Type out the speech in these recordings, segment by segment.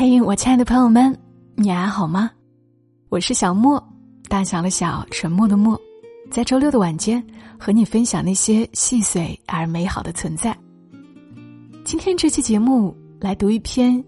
嘿，我亲爱的朋友们，你还好吗？我是小莫，大小的小，沉默的默，在周六的晚间和你分享那些细碎而美好的存在。今天这期节目来读一篇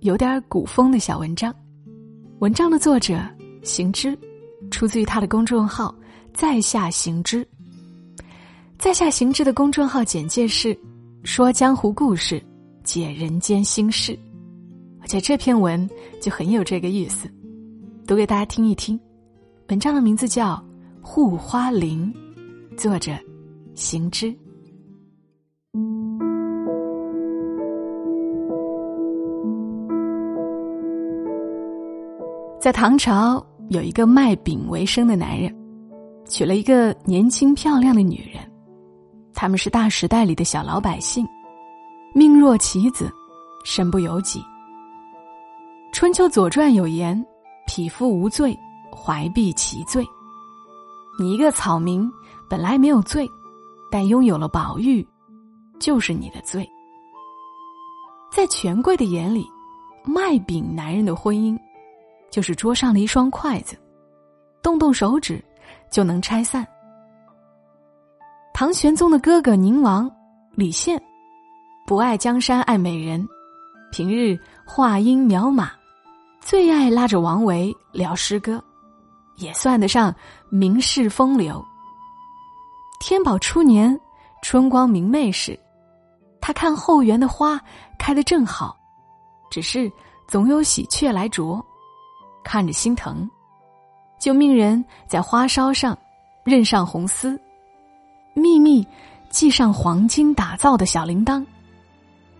有点古风的小文章，文章的作者行之，出自于他的公众号“在下行之”。在下行之的公众号简介是：说江湖故事，解人间心事。而且这篇文就很有这个意思，读给大家听一听。文章的名字叫《护花林》，作者行之。在唐朝，有一个卖饼为生的男人，娶了一个年轻漂亮的女人。他们是大时代里的小老百姓，命若棋子，身不由己。春秋左传有言：“匹夫无罪，怀璧其罪。”你一个草民本来没有罪，但拥有了宝玉，就是你的罪。在权贵的眼里，卖饼男人的婚姻，就是桌上的一双筷子，动动手指就能拆散。唐玄宗的哥哥宁王李宪，不爱江山爱美人，平日话音描马，最爱拉着王维聊诗歌，也算得上名士风流。天宝初年，春光明媚时，他看后园的花开得正好，只是总有喜鹊来啄，看着心疼，就命人在花梢上任上红丝。秘密系上黄金打造的小铃铛，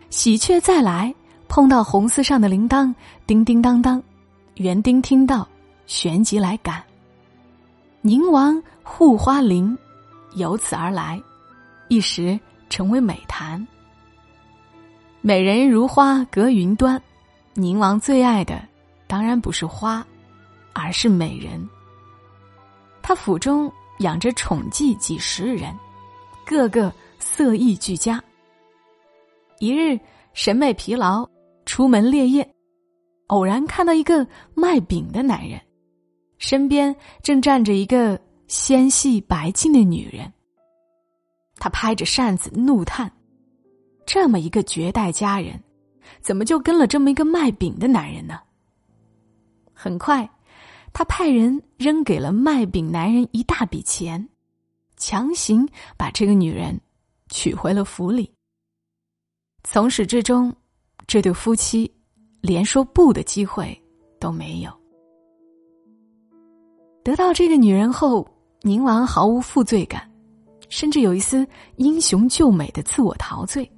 喜鹊再来碰到红丝上的铃铛，叮叮当当，园丁听到，旋即来赶。宁王护花铃，由此而来，一时成为美谈。美人如花隔云端，宁王最爱的当然不是花，而是美人。他府中养着宠妓几十人。个个色艺俱佳。一日审美疲劳，出门猎艳，偶然看到一个卖饼的男人，身边正站着一个纤细白净的女人。他拍着扇子怒叹：“这么一个绝代佳人，怎么就跟了这么一个卖饼的男人呢？”很快，他派人扔给了卖饼男人一大笔钱。强行把这个女人娶回了府里。从始至终，这对夫妻连说不的机会都没有。得到这个女人后，宁王毫无负罪感，甚至有一丝英雄救美的自我陶醉。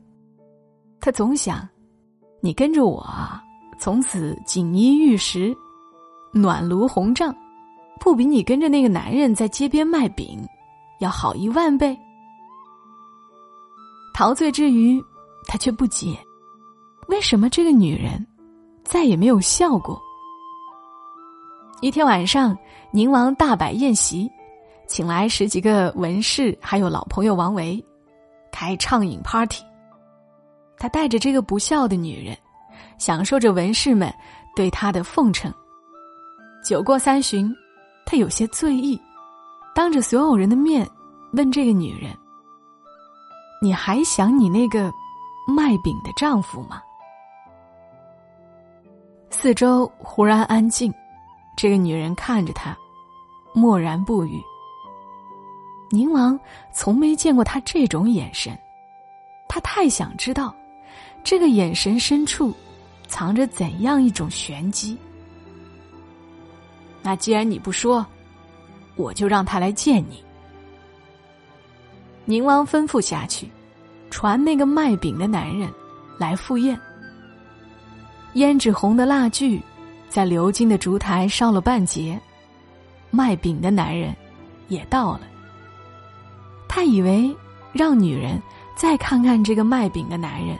他总想：你跟着我，从此锦衣玉食，暖炉红帐，不比你跟着那个男人在街边卖饼。要好一万倍。陶醉之余，他却不解，为什么这个女人再也没有笑过。一天晚上，宁王大摆宴席，请来十几个文士，还有老朋友王维，开畅饮 party。他带着这个不孝的女人，享受着文士们对他的奉承。酒过三巡，他有些醉意。当着所有人的面，问这个女人：“你还想你那个卖饼的丈夫吗？”四周忽然安静，这个女人看着他，默然不语。宁王从没见过他这种眼神，他太想知道，这个眼神深处藏着怎样一种玄机。那既然你不说。我就让他来见你。宁王吩咐下去，传那个卖饼的男人来赴宴。胭脂红的蜡炬在鎏金的烛台烧了半截，卖饼的男人也到了。他以为让女人再看看这个卖饼的男人，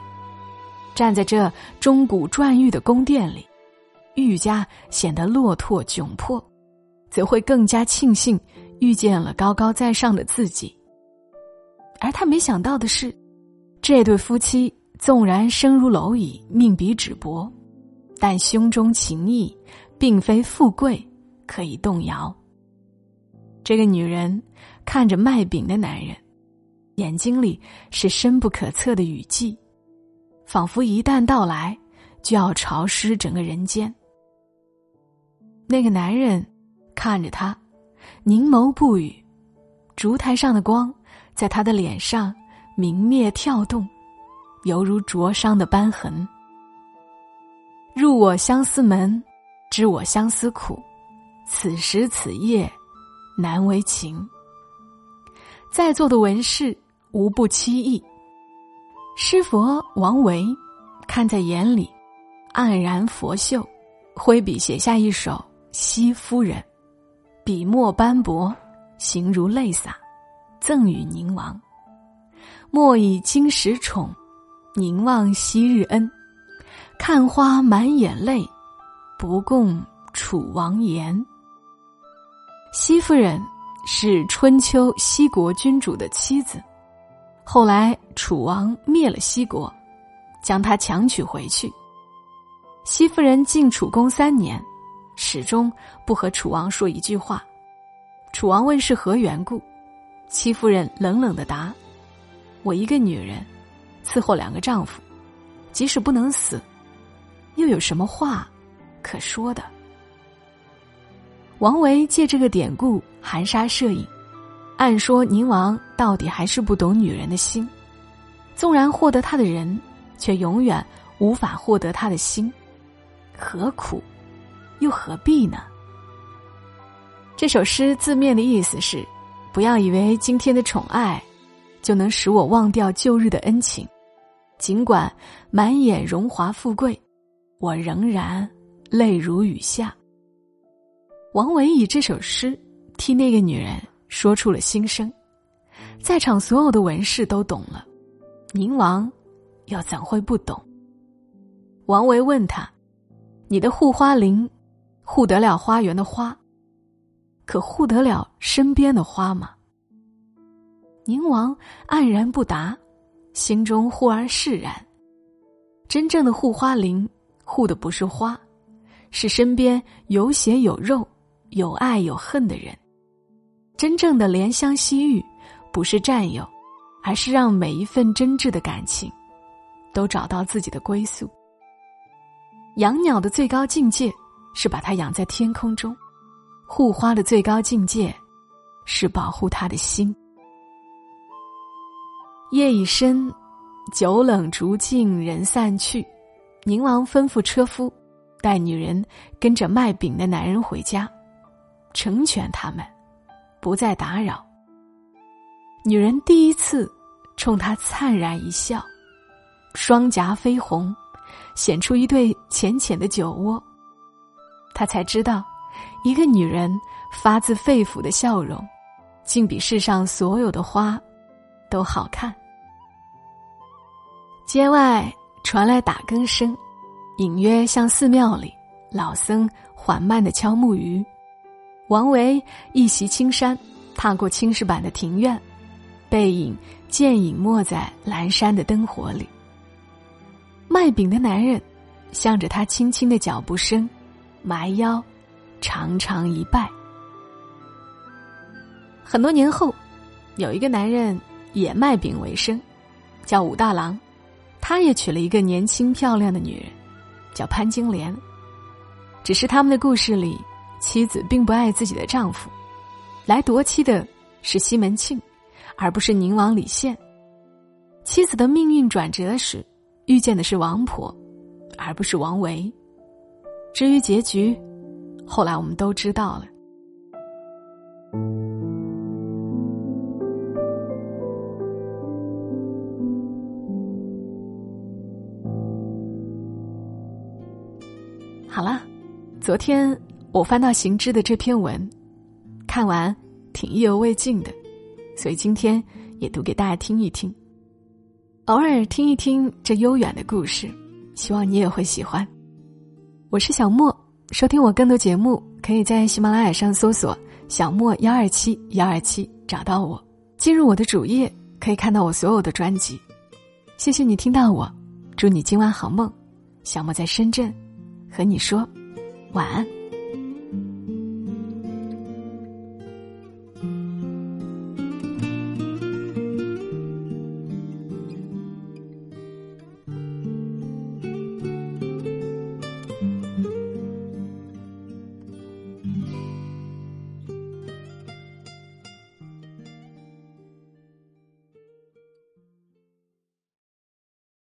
站在这钟鼓馔玉的宫殿里，愈加显得落拓窘迫。则会更加庆幸遇见了高高在上的自己。而他没想到的是，这对夫妻纵然生如蝼蚁，命比纸薄，但胸中情意，并非富贵可以动摇。这个女人看着卖饼的男人，眼睛里是深不可测的雨季，仿佛一旦到来，就要潮湿整个人间。那个男人看着她，凝眸不语，烛台上的光在他的脸上明灭跳动，犹如灼伤的斑痕。入我相思门，知我相思苦，此时此夜。难为情。在座的文士无不凄意。诗佛王维看在眼里，黯然佛袖，挥笔写下一首《西夫人》，笔墨斑驳，形如泪洒，赠与宁王。莫以今时宠，凝望昔日恩。看花满眼泪，不共楚王言。西夫人是春秋西国君主的妻子，后来楚王灭了西国，将她强娶回去。西夫人进楚宫三年，始终不和楚王说一句话。楚王问是何缘故，戚夫人冷冷的答：“我一个女人，伺候两个丈夫，即使不能死，又有什么话可说的？”王维借这个典故含沙射影，暗说宁王到底还是不懂女人的心，纵然获得她的人，却永远无法获得她的心，何苦，又何必呢？这首诗字面的意思是：不要以为今天的宠爱，就能使我忘掉旧日的恩情，尽管满眼荣华富贵，我仍然泪如雨下。王维以这首诗替那个女人说出了心声，在场所有的文士都懂了，宁王又怎会不懂？王维问他：“你的护花林，护得了花园的花，可护得了身边的花吗？”宁王黯然不答，心中忽而释然。真正的护花林，护的不是花，是身边有血有肉。有爱有恨的人，真正的怜香惜玉，不是占有，而是让每一份真挚的感情，都找到自己的归宿。养鸟的最高境界是把它养在天空中，护花的最高境界是保护它的心。夜已深，酒冷烛尽，人散去，宁王吩咐车夫，带女人跟着卖饼的男人回家。成全他们，不再打扰。女人第一次冲他灿然一笑，双颊绯红，显出一对浅浅的酒窝。他才知道，一个女人发自肺腑的笑容，竟比世上所有的花都好看。街外传来打更声，隐约像寺庙里老僧缓慢的敲木鱼。王维一袭青衫，踏过青石板的庭院，背影渐隐没在阑珊的灯火里。卖饼的男人，向着他轻轻的脚步声，埋腰，长长一拜。很多年后，有一个男人也卖饼为生，叫武大郎，他也娶了一个年轻漂亮的女人，叫潘金莲。只是他们的故事里。妻子并不爱自己的丈夫，来夺妻的是西门庆，而不是宁王李宪。妻子的命运转折时，遇见的是王婆，而不是王维。至于结局，后来我们都知道了。好了，昨天。我翻到行知的这篇文，看完挺意犹未尽的，所以今天也读给大家听一听。偶尔听一听这悠远的故事，希望你也会喜欢。我是小莫，收听我更多节目，可以在喜马拉雅上搜索“小莫幺二七幺二七”找到我。进入我的主页，可以看到我所有的专辑。谢谢你听到我，祝你今晚好梦。小莫在深圳，和你说晚安。